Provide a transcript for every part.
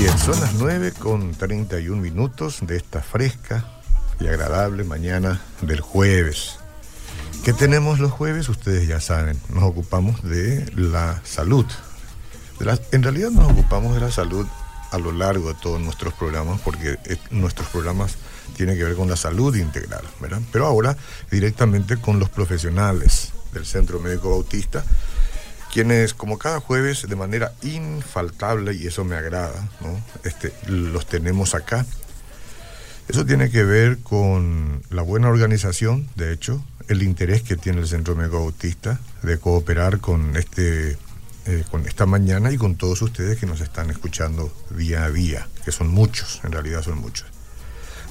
Bien, son las 9 con 31 minutos de esta fresca y agradable mañana del jueves. ¿Qué tenemos los jueves? Ustedes ya saben, nos ocupamos de la salud. En realidad nos ocupamos de la salud a lo largo de todos nuestros programas, porque eh, nuestros programas tienen que ver con la salud integral. Pero ahora directamente con los profesionales del Centro Médico Bautista, quienes como cada jueves de manera infaltable, y eso me agrada, ¿no? este, los tenemos acá. Eso tiene que ver con la buena organización, de hecho, el interés que tiene el Centro Médico Bautista de cooperar con, este, eh, con esta mañana y con todos ustedes que nos están escuchando día a día, que son muchos, en realidad son muchos.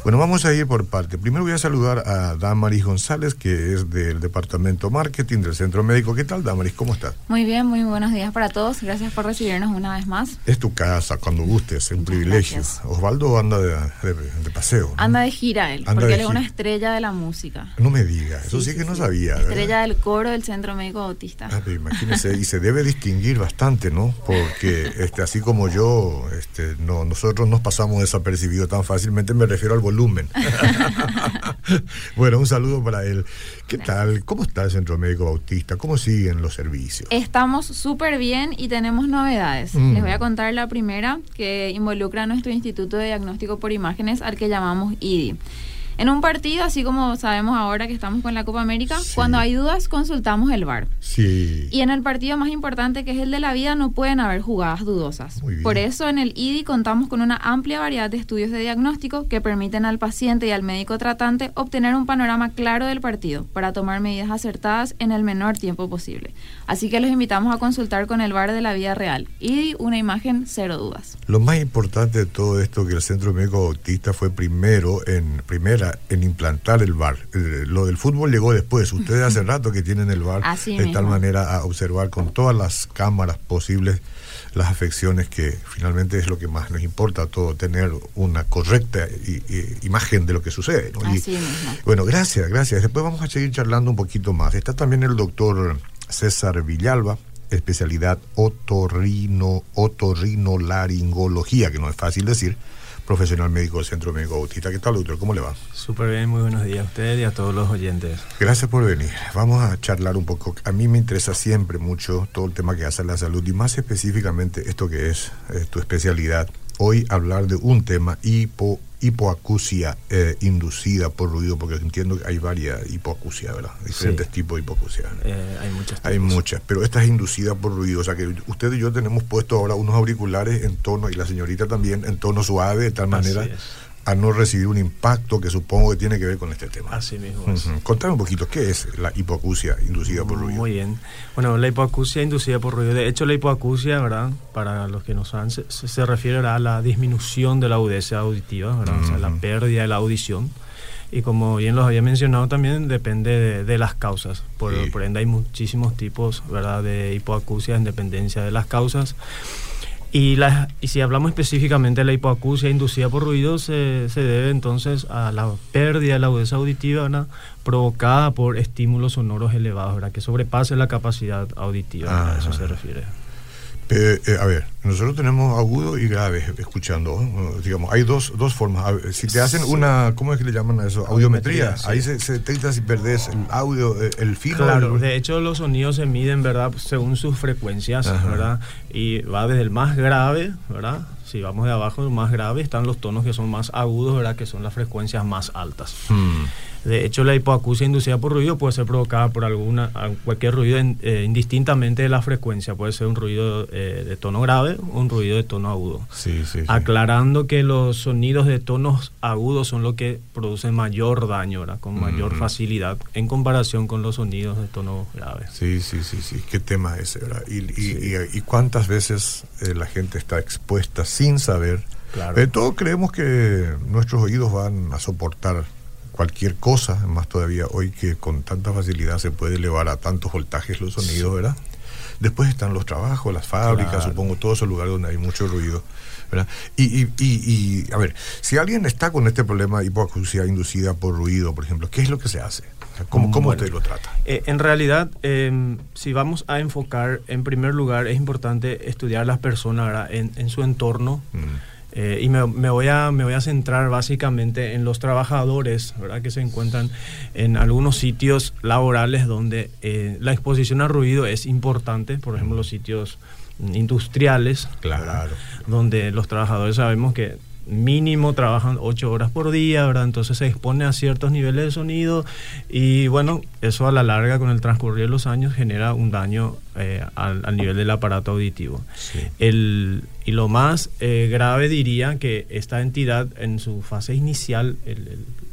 Bueno, vamos a ir por parte. Primero voy a saludar a Damaris González, que es del Departamento Marketing del Centro Médico. ¿Qué tal, Damaris? ¿Cómo estás? Muy bien, muy buenos días para todos. Gracias por recibirnos una vez más. Es tu casa, cuando gustes, es un Muchas privilegio. gracias. Osvaldo anda de, de- de paseo. ¿no? Anda de gira él, Anda porque él es una estrella de la música. No me digas, eso sí, Sí, que sí, no sabía. ¿verdad? Estrella del coro del Centro Médico Bautista. Ah, imagínese, y se debe distinguir bastante, ¿no? Porque este, así como yo, este, no, nosotros nos pasamos desapercibidos tan fácilmente, me refiero al volumen. bueno, un saludo para él. ¿Qué tal? ¿Cómo está el Centro Médico Bautista? ¿Cómo siguen los servicios? Estamos súper bien y tenemos novedades. Mm. Les voy a contar la primera que involucra a nuestro Instituto de Diagnóstico por Imágenes al que llamamos IDI. En un partido, así como sabemos ahora que estamos con la Copa América, Sí. cuando hay dudas consultamos el VAR. Sí. Y en el partido más importante, que es el de la vida, no pueden haber jugadas dudosas. Por eso en el IDI contamos con una amplia variedad de estudios de diagnóstico que permiten al paciente y al médico tratante obtener un panorama claro del partido para tomar medidas acertadas en el menor tiempo posible. Así que los invitamos a consultar con el VAR de la vida real. IDI, una imagen, cero dudas. Lo más importante de todo esto que el Centro Médico Bautista fue primero en primera en implantar el VAR. Eh, lo del fútbol llegó después. Ustedes hace rato que tienen el VAR Así de tal manera a observar con todas las cámaras posibles las afecciones que finalmente es lo que más nos importa a todo tener una correcta i- i- imagen de lo que sucede. ¿no? Y- Así mismo. bueno, gracias, gracias. Después vamos a seguir charlando un poquito más. Está también el doctor César Villalba, especialidad otorrino, otorrinolaringología, que no es fácil decir, profesional médico del Centro Médico Bautista. ¿Qué tal, doctor? ¿Cómo le va? Súper bien, muy buenos días a usted y a todos los oyentes. Gracias por venir. Vamos a charlar un poco. A mí me interesa siempre mucho todo el tema que hace la salud y más específicamente esto que es eh, tu especialidad. Hoy hablar de un tema, hipo, hipoacusia eh, inducida por ruido, porque entiendo que hay varias hipoacusia, ¿verdad? Diferentes Sí. tipos de hipoacusia. Eh, hay muchas Hay tipos. muchas, pero esta es inducida por ruido. O sea que usted y yo tenemos puesto ahora unos auriculares en tono, y la señorita también, en tono suave, de tal Así manera es. A no recibir un impacto que supongo que tiene que ver con este tema. Así mismo es. Ujú. Contame un poquito, ¿qué es la hipoacusia inducida por ruido? Muy bien. Bueno, la hipoacusia inducida por ruido. De hecho, la hipoacusia, ¿verdad? Para los que no saben, se, se- refiere a la disminución de la agudeza auditiva, ¿verdad? O sea, la pérdida de la audición. Y como bien los había mencionado también, depende de, de las causas. Por, Sí. por ende, hay muchísimos tipos, ¿verdad? De hipoacusia en dependencia de las causas. Y, la, y si hablamos específicamente de la hipoacusia inducida por ruido, se, se debe entonces a la pérdida de la agudeza auditiva ¿verdad? provocada por estímulos sonoros elevados, ¿verdad? que sobrepase la capacidad auditiva, a eso Ah. se refiere. Eh, eh, a ver, nosotros tenemos agudo y grave escuchando. ¿no? Digamos, hay dos, dos formas. A ver, si te hacen Sí. una, ¿cómo es que le llaman a eso? Audiometría. Audiometría, sí. Ahí se, se detecta si perdés el audio, eh, el fino. Claro, de hecho los sonidos se miden, ¿verdad? Según sus frecuencias, Ajá. ¿verdad? Y va desde el más grave, ¿verdad? Si vamos de abajo, el más grave, están los tonos que son más agudos, ¿verdad? Que son las frecuencias más altas. Hmm. De hecho, la hipoacusia inducida por ruido puede ser provocada por alguna cualquier ruido in- eh, indistintamente de la frecuencia. Puede ser un ruido eh, de tono grave o un ruido de tono agudo. Sí, sí, sí. Aclarando que los sonidos de tonos agudos son los que producen mayor daño, ¿verdad? con mayor facilidad en comparación con los sonidos de tono grave. Sí, sí, sí, sí. Qué tema ese, ¿verdad? Y, y, y- y cuántas veces eh, la gente está expuesta sin saber. Claro. Eh, todos creemos que nuestros oídos van a soportar cualquier cosa, más todavía hoy que con tanta facilidad se puede elevar a tantos voltajes los sonidos, Sí. ¿verdad? Después están los trabajos, las fábricas, Claro. supongo, todos esos lugares donde hay mucho ruido. ¿verdad? Y, y, y, y, a ver, si alguien está con este problema de hipoacusia inducida por ruido, por ejemplo, ¿qué es lo que se hace? ¿Cómo, cómo Bueno. usted lo trata? Eh, en realidad, eh, si vamos a enfocar, en primer lugar, es importante estudiar las personas en, en su entorno. Mm. Eh, y me, voy a, me voy a centrar básicamente en los trabajadores ¿verdad? que se encuentran en algunos sitios laborales donde eh, la exposición al ruido es importante, por ejemplo los sitios industriales, claro. donde los trabajadores sabemos que mínimo trabajan ocho horas por día, ¿verdad? Entonces se expone a ciertos niveles de sonido y bueno, eso a la larga con el transcurrir de los años genera un daño eh, al, nivel del aparato auditivo. El, y lo más eh, grave diría que esta entidad en su fase inicial,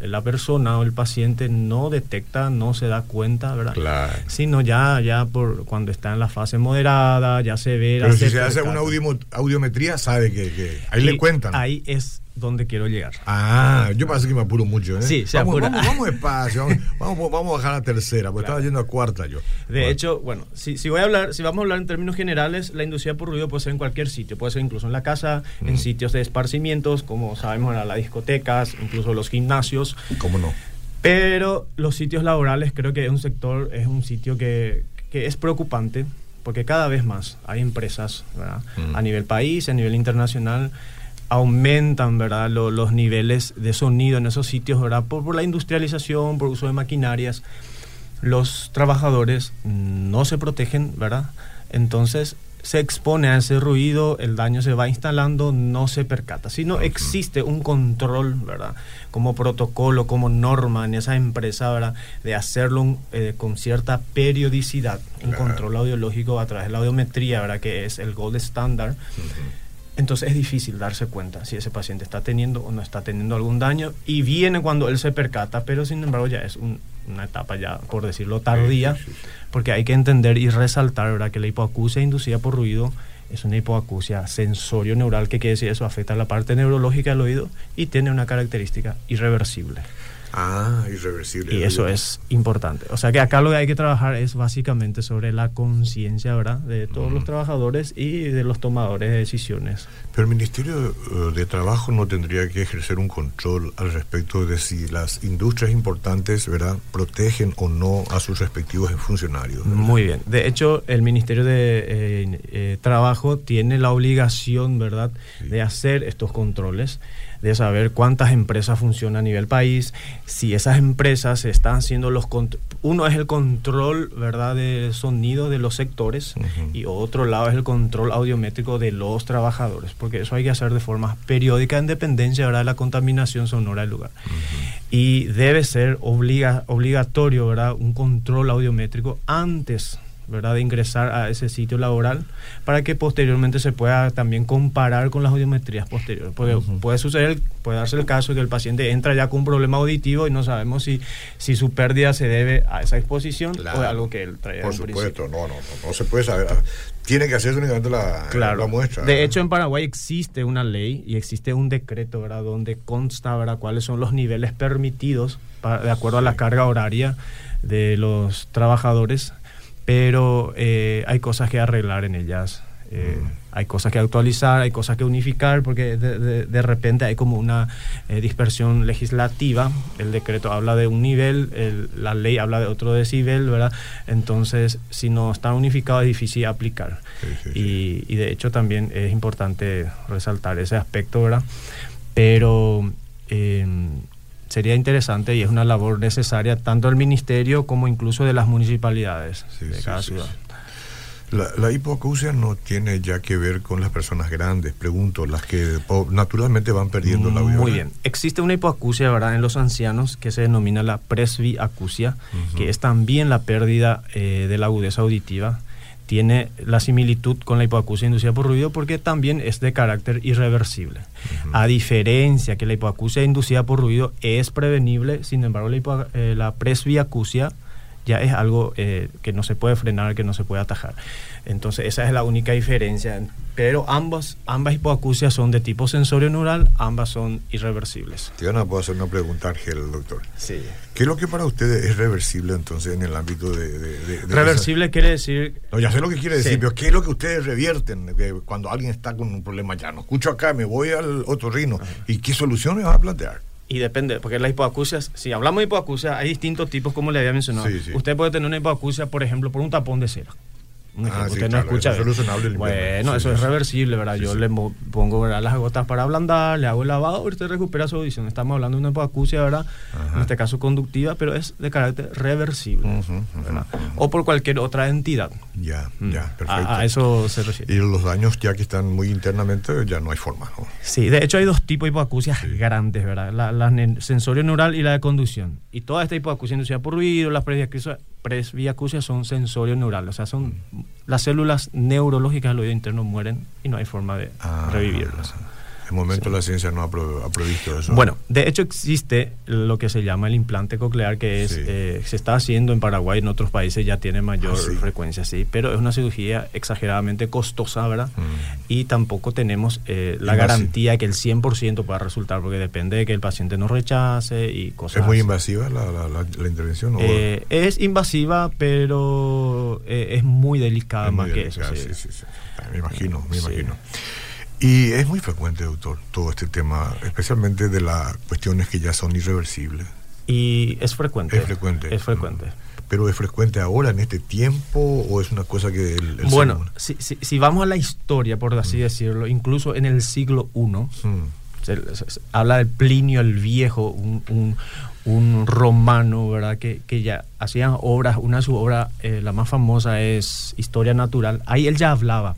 la persona o el paciente no detecta, no se da cuenta, ¿verdad? Claro. Sino ya, ya por cuando está en la fase moderada, ya se ve... Pero si se hace una audiometría, sabe que, ahí le cuentan. Ahí es donde quiero llegar. Ah, yo parece que me apuro mucho, ¿eh? Sí, se vamos, apura. Vamos, vamos despacio, vamos, vamos, a bajar a tercera, porque estaba yendo a cuarta yo. De hecho, bueno, si, si, voy a hablar, si vamos a hablar en términos generales, la inducía por ruido puede ser en cualquier sitio, puede ser incluso en la casa, en mm. sitios de esparcimientos, como sabemos, en las discotecas, incluso los gimnasios. ¿Cómo no? Pero los sitios laborales creo que es un sector, es un sitio que, que es preocupante, porque cada vez más hay empresas, ¿verdad? Mm. A nivel país, a nivel internacional, aumentan ¿verdad? los niveles de sonido en esos sitios ¿verdad? Por, la industrialización, por uso de maquinarias. Los trabajadores no se protegen, ¿verdad? Entonces se expone a ese ruido, el daño se va instalando, no se percata. Si no existe un control, ¿verdad? Como protocolo, como norma en esa empresa, ¿verdad? De hacerlo eh, con cierta periodicidad, un control audiológico a través de la audiometría, ¿verdad? Que es el gold standard. Entonces es difícil darse cuenta si ese paciente está teniendo o no está teniendo algún daño y viene cuando él se percata, pero sin embargo ya es una etapa ya, por decirlo, tardía, porque hay que entender y resaltar ¿verdad? que la hipoacusia inducida por ruido es una hipoacusia sensorio neural, que quiere decir eso afecta a la parte neurológica del oído y tiene una característica irreversible. Ah, irreversible. Y eso es importante. O sea que acá lo que hay que trabajar es básicamente sobre la conciencia, ¿verdad? De todos los trabajadores y de los tomadores de decisiones. Pero el Ministerio eh, de Trabajo no tendría que ejercer un control al respecto de si las industrias importantes, ¿verdad?, protegen o no a sus respectivos funcionarios. Muy bien. De hecho, el Ministerio de eh, eh, Trabajo tiene la obligación, ¿verdad?, de hacer estos controles de saber cuántas empresas funcionan a nivel país, si esas empresas están haciendo los uno es el control, ¿verdad?, de sonido de los sectores y otro lado es el control audiométrico de los trabajadores, porque eso hay que hacer de forma periódica en dependencia, ¿verdad?, de la contaminación sonora del lugar. Y debe ser obliga, obligatorio, ¿verdad?, un control audiométrico antes ¿verdad? de ingresar a ese sitio laboral para que posteriormente se pueda también comparar con las audiometrías posteriores. Porque puede suceder, puede darse el caso de que el paciente entra ya con un problema auditivo y no sabemos si, si su pérdida se debe a esa exposición o a algo que él traía. Por supuesto, no, no, no, se puede saber. Tiene que hacerse únicamente la, la muestra. De hecho, en Paraguay existe una ley y existe un decreto, ¿verdad? Donde consta, ¿verdad? Cuáles son los niveles permitidos de acuerdo a la carga horaria de los trabajadores pero eh, hay cosas que arreglar en ellas. Eh, mm. Hay cosas que actualizar, hay cosas que unificar, porque de, de, repente hay como una eh, dispersión legislativa. El decreto habla de un nivel, la ley habla de otro decibel, ¿verdad? Entonces, si no está unificado es difícil aplicar. y, y, de hecho también es importante resaltar ese aspecto, ¿verdad? Pero sería interesante y es una labor necesaria tanto del ministerio como incluso de las municipalidades de cada ciudad. La, la, hipoacusia no tiene ya que ver con las personas grandes, pregunto, las que naturalmente van perdiendo la audio. Muy bien. Existe una hipoacusia, ¿verdad?, en los ancianos que se denomina la presbiacusia, que es también la pérdida eh, de la agudeza auditiva tiene la similitud con la hipoacusia inducida por ruido porque también es de carácter irreversible. A diferencia que la hipoacusia inducida por ruido es prevenible, sin embargo la, eh, la presbiacusia ya es algo eh, que no se puede frenar, que no se puede atajar. Entonces esa es la única diferencia. Pero ambas, ambas hipoacusias son de tipo sensorio neural, ambas son irreversibles. Diana, puedo hacer una pregunta, Ángel, doctor. Sí. ¿Qué es lo que para ustedes es reversible entonces en el ámbito de... reversible quiere decir... No, ya sé lo que quiere decir, pero ¿qué es lo que ustedes revierten cuando alguien está con un problema ya? No escucho acá, me voy al otro rino. ¿Y qué soluciones van a plantear? Y depende, porque las hipoacusias, si hablamos de hipoacusia, hay distintos tipos, como le había mencionado. Usted puede tener una hipoacusia, por ejemplo, por un tapón de cera. Ah, sí, no claro, escucha. eso es bueno. Sí, eso es reversible, ¿verdad? Yo le pongo ¿verdad? las gotas para ablandar, le hago el lavado y usted recupera su audición. Estamos hablando de una hipoacusia, ¿verdad? Ajá. En este caso conductiva, pero es de carácter reversible. ¿verdad? O por cualquier otra entidad. Ya, Mm. ya, A- perfecto. A, eso se refiere. Y los daños ya que están muy internamente, ya no hay forma, ¿no? Sí, de hecho hay dos tipos de hipoacusias Sí. grandes, ¿verdad? La, sensorio neural y la de conducción. Y toda esta hipoacusia inducida por ruido, las presbiacusias, presbiacusias son sensorio neural, o sea, son Mm. las células neurológicas del oído interno mueren y no hay forma de Ah, revivirlas. De momento la ciencia no ha, pro- ha previsto eso. Bueno, de hecho existe lo que se llama el implante coclear, que es Sí. eh, se está haciendo en Paraguay, en otros países ya tiene mayor Ah, sí. frecuencia, sí, pero es una cirugía exageradamente costosa, ¿verdad? Mm. Y tampoco tenemos eh, la garantía que el 100% pueda resultar, porque depende de que el paciente nos rechace y cosas ¿Es muy así. invasiva la, la- la- la intervención? o- Eh, es invasiva, pero eh, es muy delicada Es muy más que delicada, eso. sí. sí, sí, sí. Me imagino, me Sí. imagino. Y es muy frecuente, doctor, todo este tema, especialmente de las cuestiones que ya son irreversibles. Y es frecuente. Es frecuente. Es frecuente. Pero es frecuente ahora, en este tiempo, o es una cosa que el, el Bueno, si, si- si vamos a la historia, por así decirlo, incluso en el siglo I, Mm, se, se- se habla de Plinio el Viejo, un, un- un romano, ¿verdad? Que, que ya hacían obras, una de sus obras, eh, la más famosa es Historia Natural. Ahí él ya hablaba.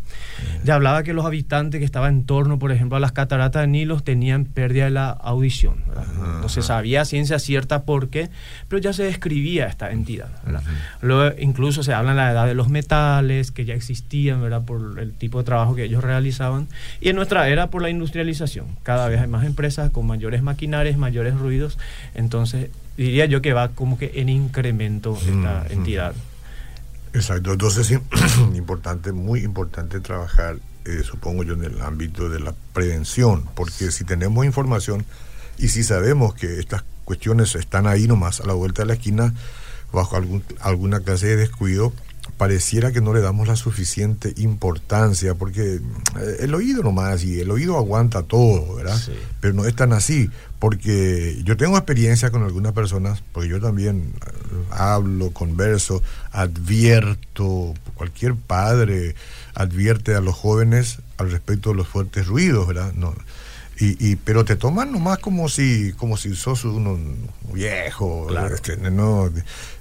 Ya hablaba que los habitantes que estaban en torno, por ejemplo, a las cataratas de Nilo tenían pérdida de la audición. No se sabía ciencia cierta por qué, pero ya se describía esta entidad. Luego incluso se habla en la edad de los metales, que ya existían, ¿verdad? Por el tipo de trabajo que ellos realizaban. Y en nuestra era por la industrialización. Cada vez hay más empresas con mayores maquinarias, mayores ruidos. Entonces, diría yo que va como que en incremento esta Mm, entidad. Exacto, entonces sí, importante, muy importante trabajar, eh, supongo yo, en el ámbito de la prevención, porque si tenemos información y si sabemos que estas cuestiones están ahí nomás a la vuelta de la esquina, bajo algún, alguna clase de descuido, pareciera que no le damos la suficiente importancia, porque eh, el oído nomás, y el oído aguanta todo, ¿verdad? Sí. Pero no es tan así, porque yo tengo experiencia con algunas personas, porque yo también eh, hablo, converso, advierto, cualquier padre advierte a los jóvenes al respecto de los fuertes ruidos, ¿verdad? No, y, y, pero te toman nomás como si, como si sos uno viejo, Claro. este, no,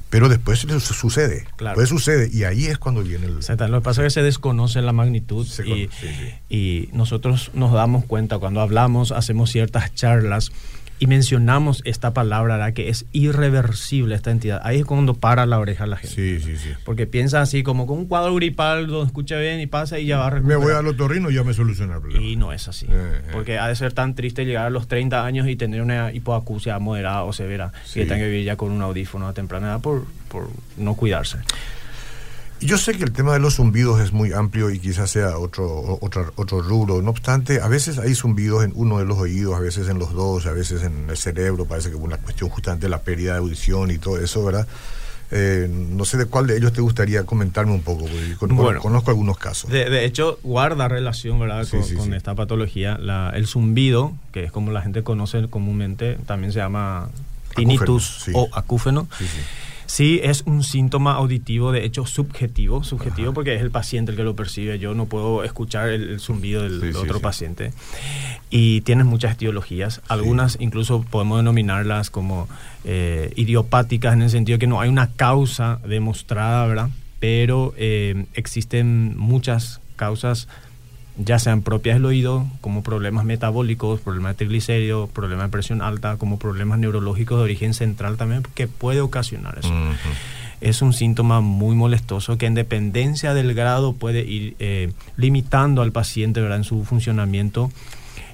pero después su- sucede, Claro. después sucede, y ahí es cuando viene el... Lo que pasa es que se desconoce la magnitud Se y, cono- sí, sí. y nosotros nos damos cuenta cuando hablamos, hacemos ciertas charlas y mencionamos esta palabra ¿verdad? que es irreversible esta entidad. Ahí es cuando para la oreja la gente. Sí, sí, sí. Porque piensa así como con un cuadro gripal, lo escucha bien y pasa y ya va a Me recuperar. voy al otorrino y ya me soluciona el problema. Y no es así. Eh, eh. Porque ha de ser tan triste llegar a los 30 años y tener una hipoacusia moderada o severa Sí. y que tenga que vivir ya con un audífono a temprana edad por, por no cuidarse. Yo sé que el tema de los zumbidos es muy amplio y quizás sea otro, otro, otro rubro. No obstante, a veces hay zumbidos en uno de los oídos, a veces en los dos, a veces en el cerebro. Parece que es una cuestión justamente de la pérdida de audición y todo eso, ¿verdad? Eh, no sé de cuál de ellos te gustaría comentarme un poco, porque con- Bueno. conozco algunos casos. De, de hecho, guarda relación ¿verdad? Sí, con, sí, con sí. esta patología. La- el zumbido, que es como la gente conoce comúnmente, también se llama tinnitus sí. o acúfeno. Sí, es un síntoma auditivo, de hecho subjetivo, subjetivo porque es el paciente el que lo percibe, yo no puedo escuchar el, el zumbido del, Sí, del sí, otro sí. paciente. Y tiene muchas etiologías, algunas incluso podemos denominarlas como eh, idiopáticas en el sentido que no hay una causa demostrada, ¿verdad? Pero eh, existen muchas causas ya sean propias del oído, como problemas metabólicos, problemas de triglicéridos, problemas de presión alta, como problemas neurológicos de origen central también, que puede ocasionar eso. Es un síntoma muy molestoso que en dependencia del grado puede ir eh, limitando al paciente ¿verdad? en su funcionamiento,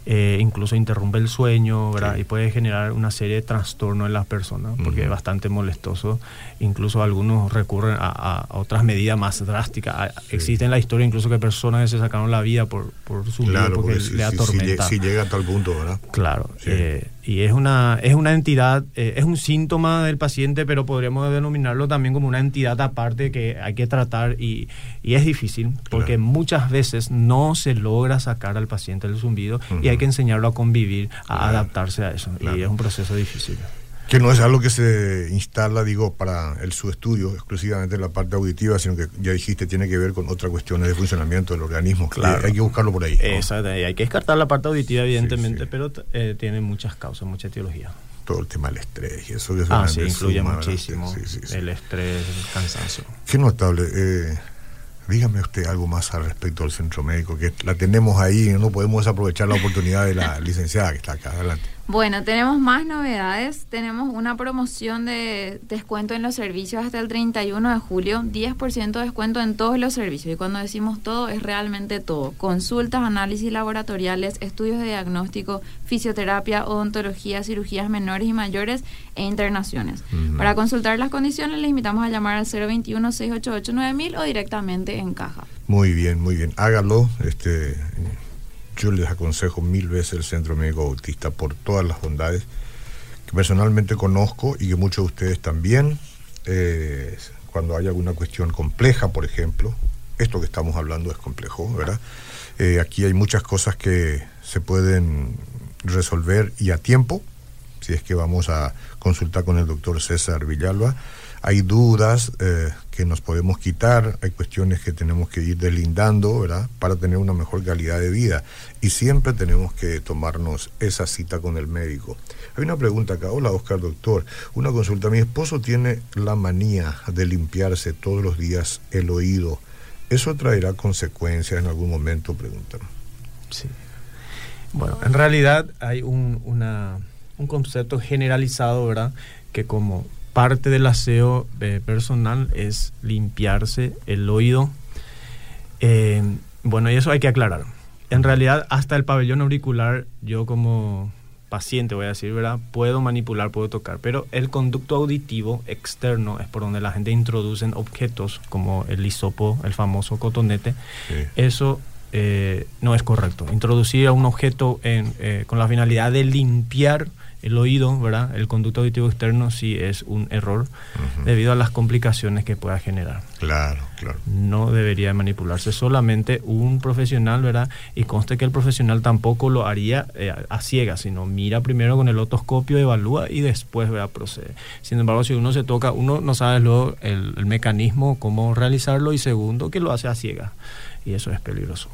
eh, incluso interrumpe el sueño ¿verdad? Sí. y puede generar una serie de trastornos en las personas porque es bastante molestoso. Incluso algunos recurren a, a- otras medidas más drásticas. A- Existe en la historia incluso que personas que se sacaron la vida por, por su vida Claro, porque porque si, le si- si atormenta. lle- si llega a tal punto, ¿verdad? Claro, eh, y es una, es una entidad, eh, es un síntoma del paciente, pero podríamos denominarlo también como una entidad aparte que hay que tratar y, y es difícil porque Claro. muchas veces no se logra sacar al paciente del zumbido y hay que enseñarlo a convivir, a Claro. adaptarse a eso Claro. y es un proceso difícil. Que no es algo que se instala, digo, para el su estudio exclusivamente en la parte auditiva, sino que ya dijiste tiene que ver con otras cuestiones de funcionamiento del organismo. Claro. hay que buscarlo por ahí. ¿no? Exacto, hay que descartar la parte auditiva, evidentemente, pero eh, tiene muchas causas, mucha etiología. Todo el tema del estrés y eso que Ah, sí, influye suma, muchísimo. El estrés, el cansancio. Qué notable. Eh, dígame usted algo más al respecto del centro médico, que la tenemos ahí no podemos aprovechar la oportunidad de la licenciada que está acá. Adelante. Bueno, tenemos más novedades. Tenemos una promoción de descuento en los servicios hasta el 31 de julio. 10% de descuento en todos los servicios. Y cuando decimos todo, es realmente todo. Consultas, análisis laboratoriales, estudios de diagnóstico, fisioterapia, odontología, cirugías menores y mayores e internaciones. Para consultar las condiciones, les invitamos a llamar al 021-688-9000 o directamente en caja. Muy bien, muy bien. Hágalo. Este, yo les aconsejo mil veces el Centro Médico Autista por todas las bondades que personalmente conozco y que muchos de ustedes también. eh, cuando hay alguna cuestión compleja, por ejemplo, esto que estamos hablando es complejo, ¿verdad? Eh, aquí hay muchas cosas que se pueden resolver y a tiempo, si es que vamos a consultar con el doctor César Villalba. Hay dudas eh, que nos podemos quitar, hay cuestiones que tenemos que ir deslindando, ¿verdad? Para tener una mejor calidad de vida. Y siempre tenemos que tomarnos esa cita con el médico. Hay una pregunta acá. Hola, Oscar, doctor. Una consulta. Mi esposo tiene la manía de limpiarse todos los días el oído. ¿Eso traerá consecuencias en algún momento? Preguntan. Sí. Bueno, en realidad hay un, un concepto generalizado, ¿verdad? Que como parte del aseo eh, personal es limpiarse el oído. Eh, bueno, y eso hay que aclarar. En realidad, hasta el pabellón auricular, yo como paciente, voy a decir, ¿verdad? Puedo manipular, puedo tocar, pero el conducto auditivo externo es por donde la gente introduce objetos como el hisopo, el famoso cotonete. Sí. Eso eh, no es correcto. Introducir un objeto en, eh, con la finalidad de limpiar el oído, ¿verdad? El conducto auditivo externo sí es un error debido a las complicaciones que pueda generar. Claro, claro. No debería manipularse solamente un profesional, ¿verdad? Y conste que el profesional tampoco lo haría eh, a ciegas, sino mira primero con el otoscopio, evalúa y después ¿verdad? procede. Sin embargo, si uno se toca, uno no sabe luego el, el mecanismo, cómo realizarlo y segundo, que lo hace a ciegas. Y eso es peligroso.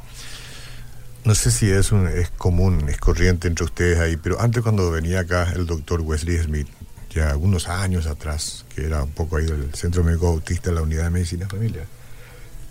No sé si es, un- es común, es corriente entre ustedes ahí, pero antes cuando venía acá el doctor Wesley Smith, ya algunos años atrás, que era un poco ahí del Centro Médico Autista la Unidad de Medicina Familiar,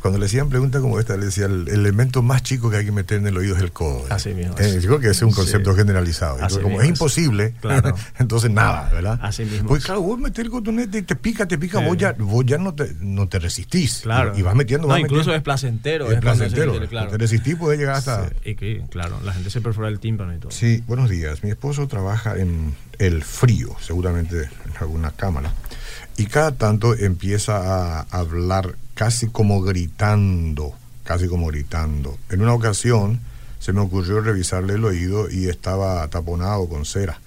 cuando le hacían preguntas como esta, le decía, el elemento más chico que hay que meter en el oído es el codo. ¿eh? Así mismo. Eh, yo creo que ese es un Sí. concepto generalizado. Así como mismo es imposible, Claro. entonces nada, ¿verdad? Así mismo Pues es. claro, vos metés el cotonete y te pica, te pica, Sí. vos ya, vos ya no, te, no te resistís. Claro. Y, vas metiendo, No, vas incluso metiendo. es placentero. Es placentero. claro. Te resistís, puedes llegar hasta... Sí, y que, claro, la gente se perfora el tímpano y todo. Sí, buenos días. Mi esposo trabaja en el frío, seguramente en alguna cámara, y cada tanto empieza a hablar casi como gritando, casi como gritando. En una ocasión se me ocurrió revisarle el oído y estaba taponado con cera.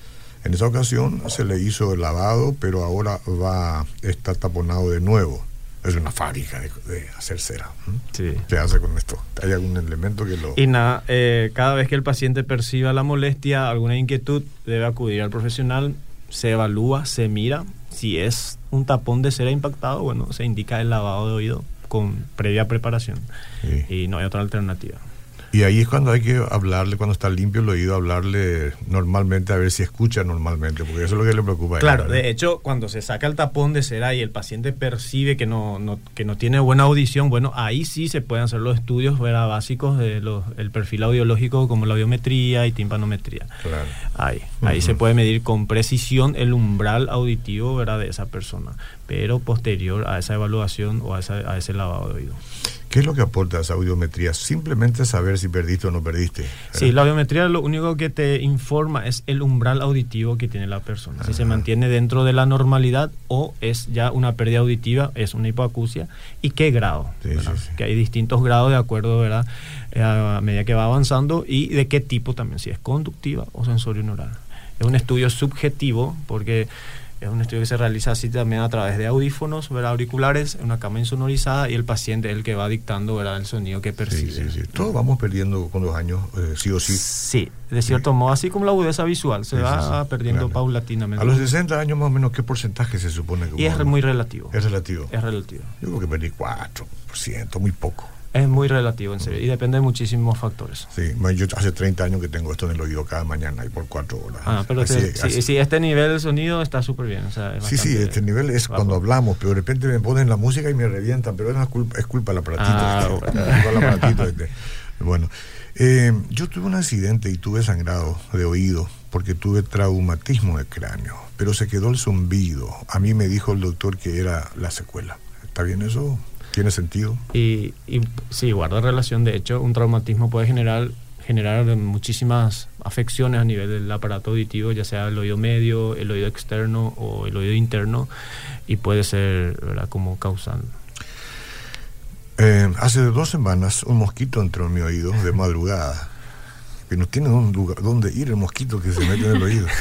En esa ocasión se le hizo el lavado, pero ahora va está taponado de nuevo. Es una fábrica de, de hacer cera. Sí. ¿Qué hace con esto? ¿Hay algún elemento que lo...? Y nada, eh, cada vez que el paciente perciba la molestia, alguna inquietud, debe acudir al profesional, se evalúa, se mira. Si es un tapón de cera impactado, bueno, se indica el lavado de oído con previa preparación. Sí. Y no hay otra alternativa. Y ahí es cuando hay que hablarle, cuando está limpio el oído, hablarle normalmente a ver si escucha normalmente, porque eso es lo que le preocupa. a ella, Claro, de hecho, cuando se saca el tapón de cera y el paciente percibe que no, no- que no tiene buena audición, bueno, ahí sí se pueden hacer los estudios ¿verdad? básicos del perfil audiológico como la audiometría y timpanometría. Claro. Ahí, ahí se puede medir con precisión el umbral auditivo ¿verdad? de esa persona, pero posterior a esa evaluación o a, esa- a ese lavado de oído. ¿Qué es lo que aporta esa audiometría? Simplemente saber si perdiste o no perdiste. Sí, la audiometría lo único que te informa es el umbral auditivo que tiene la persona. Si se mantiene dentro de la normalidad o es ya una pérdida auditiva, es una hipoacusia y qué grado. Sí, ¿verdad? sí, sí. Que hay distintos grados de acuerdo ¿verdad? Eh, a medida que va avanzando y de qué tipo también, si es conductiva o sensorio neural. Es un estudio subjetivo porque es un estudio que se realiza así también a través de audífonos, ¿verdad? auriculares, una cama insonorizada y el paciente es el que va dictando ¿verdad? el sonido que percibe. Sí, sí, sí. Todos vamos perdiendo con los años, eh, sí o sí. Sí, de cierto modo, así como la agudeza visual, se va perdiendo paulatinamente. A los 60 años más o menos, ¿qué porcentaje se supone que Y es muy relativo. Es relativo. Es relativo. Yo creo que perdí 4%, muy poco. Es muy relativo, en serio, y depende de muchísimos factores. Sí, yo hace 30 años que tengo esto en el oído cada mañana y por cuatro horas. Ah, pero si, este nivel de sonido está súper bien. sí, sí, este nivel es cuando hablamos, pero de repente me ponen la música y me revientan, pero es culpa, es culpa del aparatito. Ah, bueno, este. bueno eh, yo tuve un accidente y tuve sangrado de oído porque tuve traumatismo de cráneo, pero se quedó el zumbido. A mí me dijo el doctor que era la secuela. ¿Está bien eso? ¿Tiene sentido? Y, y sí, guarda relación. De hecho, un traumatismo puede generar generar muchísimas afecciones a nivel del aparato auditivo, ya sea el oído medio, el oído externo o el oído interno, y puede ser ¿verdad? como causante. Eh, hace dos semanas un mosquito entró en mi oído de madrugada que no tiene dónde, ir el mosquito que se mete en el oído.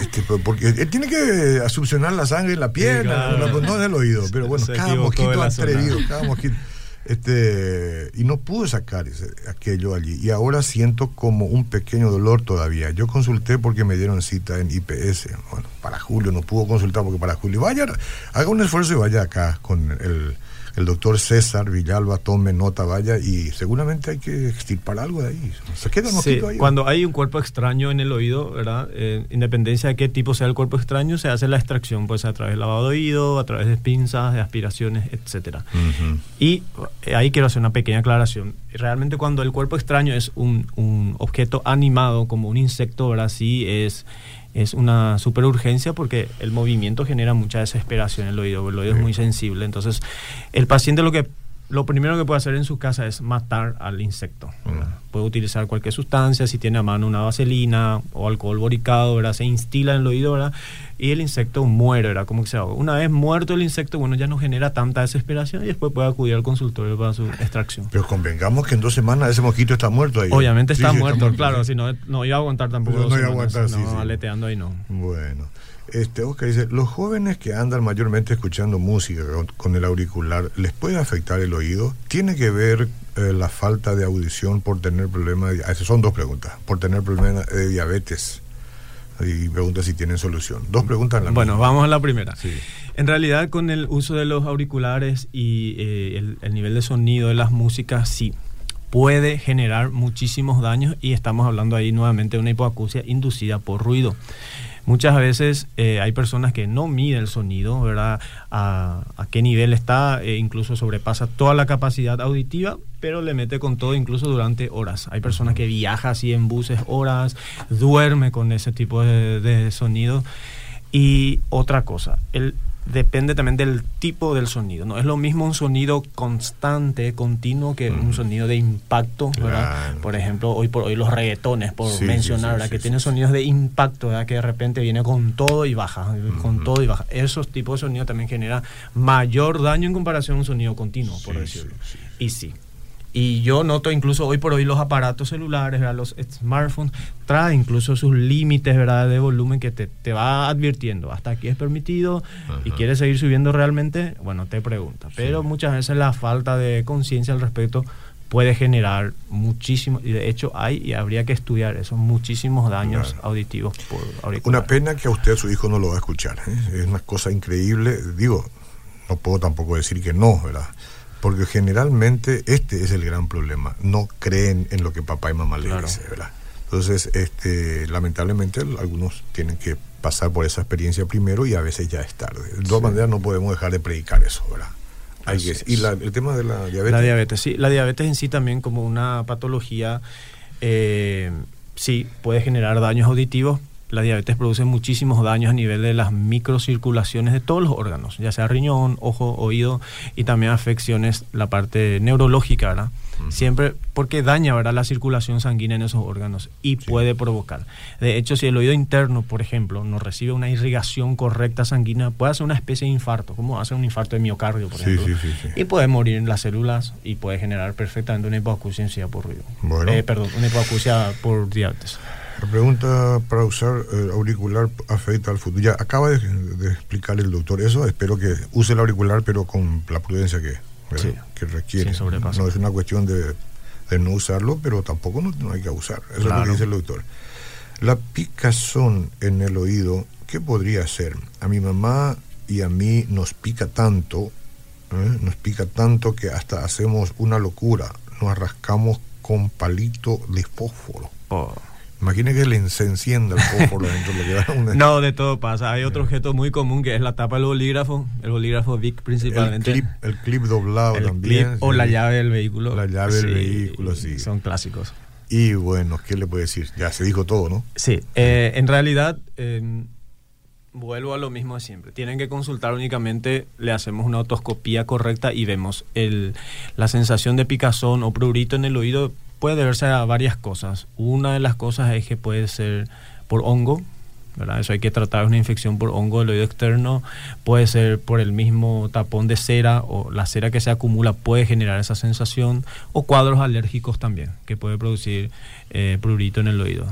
Este, porque él tiene que succionar la sangre en la pierna, no, en el oído. Pero bueno, cada mosquito atrevido, cada mosquito. Este, y no pude sacar ese, aquello allí. Y ahora siento como un pequeño dolor todavía. Yo consulté porque me dieron cita en IPS. Bueno, para julio no pudo consultar porque para julio. Vaya, haga un esfuerzo y vaya acá con el el doctor César Villalba tome nota, vaya, y seguramente hay que extirpar algo de ahí. Se queda sí, ahí. Cuando hay un cuerpo extraño en el oído, ¿verdad? Eh, independencia de qué tipo sea el cuerpo extraño, se hace la extracción, pues a través del lavado de oído, a través de pinzas, de aspiraciones, etcétera. Y eh, ahí quiero hacer una pequeña aclaración. Realmente cuando el cuerpo extraño es un, un objeto animado, como un insecto, ¿verdad? Sí es es una super urgencia porque el movimiento genera mucha desesperación en el oído, el oído es muy sensible. Entonces, el paciente lo que lo primero que puede hacer en su casa es matar al insecto. Puede utilizar cualquier sustancia, si tiene a mano una vaselina o alcohol boricado, ¿verdad? se instila en el oído ¿verdad? y el insecto muere, ¿verdad? como que se ahoga. Una vez muerto el insecto, bueno, ya no genera tanta desesperación y después puede acudir al consultorio para su extracción. Pero convengamos que en dos semanas ese mosquito está muerto ahí. Obviamente está, muerto, claro, si no, no iba a aguantar tampoco. No, iba a aguantar, sí, aleteando ahí no. Bueno. Este, Oscar dice, los jóvenes que andan mayormente escuchando música con, el auricular, ¿les puede afectar el oído? ¿Tiene que ver eh, la falta de audición por tener problemas? De, esas son dos preguntas. Por tener problemas de diabetes. Y pregunta si tienen solución. Dos preguntas en la Bueno, vamos a la primera. En realidad, con el uso de los auriculares y eh, el, el nivel de sonido de las músicas, sí puede generar muchísimos daños y estamos hablando ahí nuevamente de una hipoacusia inducida por ruido. Muchas veces eh, hay personas que no miden el sonido, ¿verdad? A, qué nivel está, e incluso sobrepasa toda la capacidad auditiva, pero le mete con todo incluso durante horas. Hay personas que viajan así en buses horas, duerme con ese tipo de, de sonido. Y otra cosa, el, depende también del tipo del sonido. No es lo mismo un sonido constante, continuo, que un sonido de impacto, ¿verdad? Por ejemplo, hoy por hoy los reggaetones, por mencionar, que tienen sonidos de impacto, ¿verdad? Que de repente viene con todo y baja, con todo y baja. Esos tipos de sonido también genera mayor daño en comparación a un sonido continuo, por decirlo. Y sí, y yo noto incluso hoy por hoy los aparatos celulares, los smartphones, traen incluso sus límites ¿verdad? de volumen que te, te, va advirtiendo. Hasta aquí es permitido y quieres seguir subiendo realmente, bueno, te pregunta. Pero muchas veces la falta de conciencia al respecto puede generar muchísimo, y de hecho hay y habría que estudiar eso, muchísimos daños auditivos por auriculares. Una pena que a usted, a su hijo, no lo va a escuchar. ¿eh? Es una cosa increíble. Digo, no puedo tampoco decir que no, ¿verdad? Porque generalmente este es el gran problema. No creen en lo que papá y mamá les dicen, ¿verdad? Entonces, este, lamentablemente algunos tienen que pasar por esa experiencia primero y a veces ya es tarde. De todas maneras no podemos dejar de predicar eso, ¿verdad? Hay y el tema de la diabetes. La diabetes, sí. La diabetes en sí también como una patología, eh, sí, puede generar daños auditivos, la diabetes produce muchísimos daños a nivel de las microcirculaciones de todos los órganos, ya sea riñón, ojo, oído y también afecciones, la parte neurológica, ¿verdad? Siempre porque daña, ¿verdad? La circulación sanguínea en esos órganos y puede provocar. De hecho, si el oído interno, por ejemplo, no recibe una irrigación correcta sanguínea, puede hacer una especie de infarto, como hace un infarto de miocardio, por ejemplo. y puede morir en las células y puede generar perfectamente una hipoacusia por ruido. Eh, perdón, una hipoacusia por diabetes. La pregunta para usar el auricular afecta al futuro. Ya acaba de, de, explicar el doctor eso. Espero que use el auricular, pero con la prudencia que, sí. que requiere. Sí, no es una cuestión de, de, no usarlo, pero tampoco no, no hay que abusar. Eso claro. es lo que dice el doctor. La picazón en el oído, ¿qué podría ser? A mi mamá y a mí nos pica tanto, ¿eh? nos pica tanto que hasta hacemos una locura. Nos rascamos con palito de fósforo. Oh. Imagine que le, se encienda el fósforo dentro. Lo que da una... No, de todo pasa. Hay otro objeto muy común que es la tapa del bolígrafo, el bolígrafo Vic principalmente. El clip, el clip doblado el también. Clip, o la llave del vehículo. La llave sí, del vehículo, sí. Son clásicos. Y bueno, ¿qué le puede decir? Ya se dijo todo, ¿no? Sí, eh, en realidad, eh, vuelvo a lo mismo de siempre. Tienen que consultar únicamente, le hacemos una otoscopía correcta y vemos el, la sensación de picazón o prurito en el oído. Puede deberse a varias cosas. Una de las cosas es que puede ser por hongo, ¿verdad? Eso hay que tratar una infección por hongo del oído externo, puede ser por el mismo tapón de cera o la cera que se acumula puede generar esa sensación o cuadros alérgicos también que puede producir eh, prurito en el oído.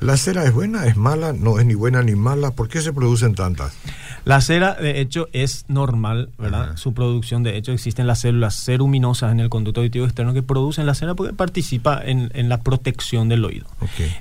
¿La cera es buena, es mala? No es ni buena ni mala. ¿Por qué se producen tantas? La cera, de hecho, es normal, ¿verdad? Ajá. Su producción, de hecho, existen las células ceruminosas en el conducto auditivo externo que producen la cera porque participa en, en la protección del oído. Okay.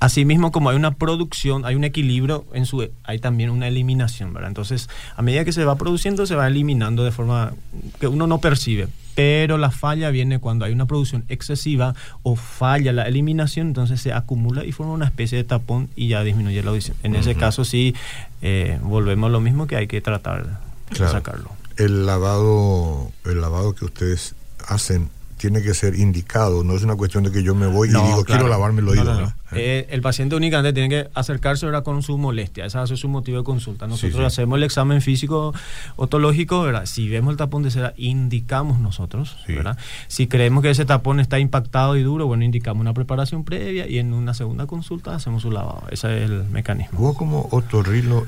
Asimismo, como hay una producción, hay un equilibrio, en su, hay también una eliminación, ¿verdad? Entonces, a medida que se va produciendo, se va eliminando de forma que uno no percibe. Pero la falla viene cuando hay una producción excesiva o falla la eliminación, entonces se acumula y forma una especie de tapón y ya disminuye la audición. En uh -huh. ese caso, sí, eh, volvemos a lo mismo que hay que tratar claro. de sacarlo. El lavado, el lavado que ustedes hacen tiene que ser indicado, no es una cuestión de que yo me voy y digo claro. quiero lavarme el oído. No. Eh, el paciente únicamente tiene que acercarse ahora con su molestia, ese ser su motivo de consulta. Nosotros Sí, sí. hacemos el examen físico otológico, ¿verdad? Si vemos el tapón de cera, indicamos nosotros, Sí. ¿verdad? Si creemos que ese tapón está impactado y duro, bueno, indicamos una preparación previa y en una segunda consulta hacemos su lavado. Ese es el mecanismo. Vos como otorrino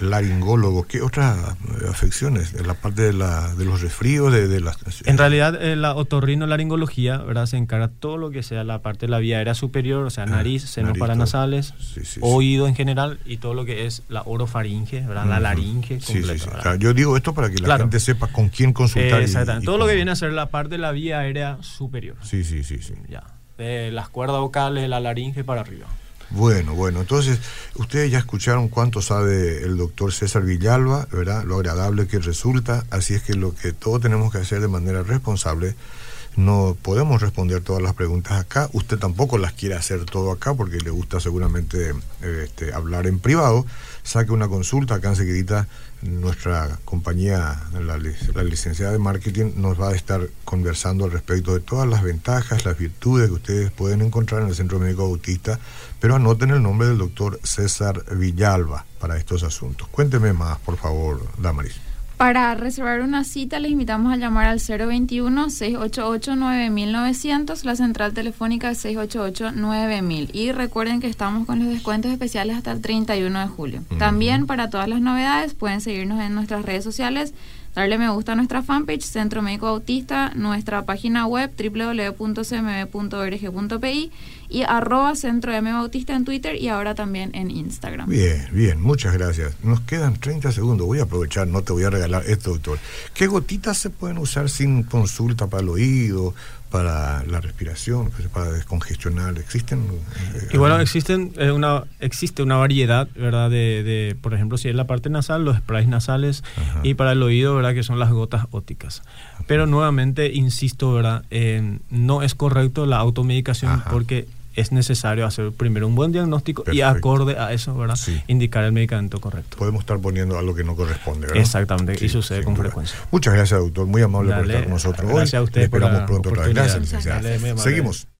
laringólogo, ¿qué otras eh, afecciones? En la parte de, la, de los resfríos, de, de las... En realidad, eh, la otorrinolaringología, ¿verdad? Se encarga todo lo que sea la parte de la vía aérea superior, o sea, Ah, nariz, senos nariz, paranasales, Sí, sí, sí. oído en general y todo lo que es la orofaringe, ¿verdad? La laringe completa, yo digo esto para que la Claro. gente sepa con quién consultar. Exactamente. y todo lo que viene a ser la parte de la vía aérea superior. Sí, sí, sí, sí. Ya. De las cuerdas vocales, de la laringe para arriba. Bueno, bueno, entonces ustedes ya escucharon cuánto sabe el doctor César Villalba, ¿verdad? Lo agradable que resulta, así es que lo que todos tenemos que hacer de manera responsable, no podemos responder todas las preguntas acá, usted tampoco las quiere hacer todo acá porque le gusta seguramente este, hablar en privado, saque una consulta acá enseguida nuestra compañía, la, la licenciada de marketing, nos va a estar conversando al respecto de todas las ventajas, las virtudes que ustedes pueden encontrar en el Centro Médico Bautista, pero anoten el nombre del doctor César Villalba para estos asuntos. Cuénteme más, por favor, Damaris. Para reservar una cita les invitamos a llamar al 021-688-9900, la central telefónica es 688-9000 y recuerden que estamos con los descuentos especiales hasta el 31 de julio. También para todas las novedades pueden seguirnos en nuestras redes sociales, darle me gusta a nuestra fanpage Centro Médico Bautista, nuestra página web www.cmb.org.pi y arroba Centro M Bautista en Twitter y ahora también en Instagram. Bien, bien, muchas gracias. Nos quedan 30 segundos. Voy a aprovechar, no te voy a regalar esto, doctor. ¿Qué gotitas se pueden usar sin consulta para el oído, para la respiración, para descongestionar? ¿Existen? eh, Y bueno, existen eh, una, existe una variedad, ¿verdad? De, de, por ejemplo, si es la parte nasal, los sprays nasales Ajá. y para el oído, ¿verdad? Que son las gotas ópticas. Pero nuevamente, insisto, ¿verdad? Eh, no es correcto la automedicación Ajá. porque es necesario hacer primero un buen diagnóstico y acorde a eso, ¿verdad? Sí. Indicar el medicamento correcto. Podemos estar poniendo algo que no corresponde, ¿verdad? Exactamente, y sucede con duda. frecuencia. Muchas gracias, doctor. Muy amable por estar con nosotros hoy. gracias a Le por esperamos la pronto otra vez. Gracias, amable. Seguimos.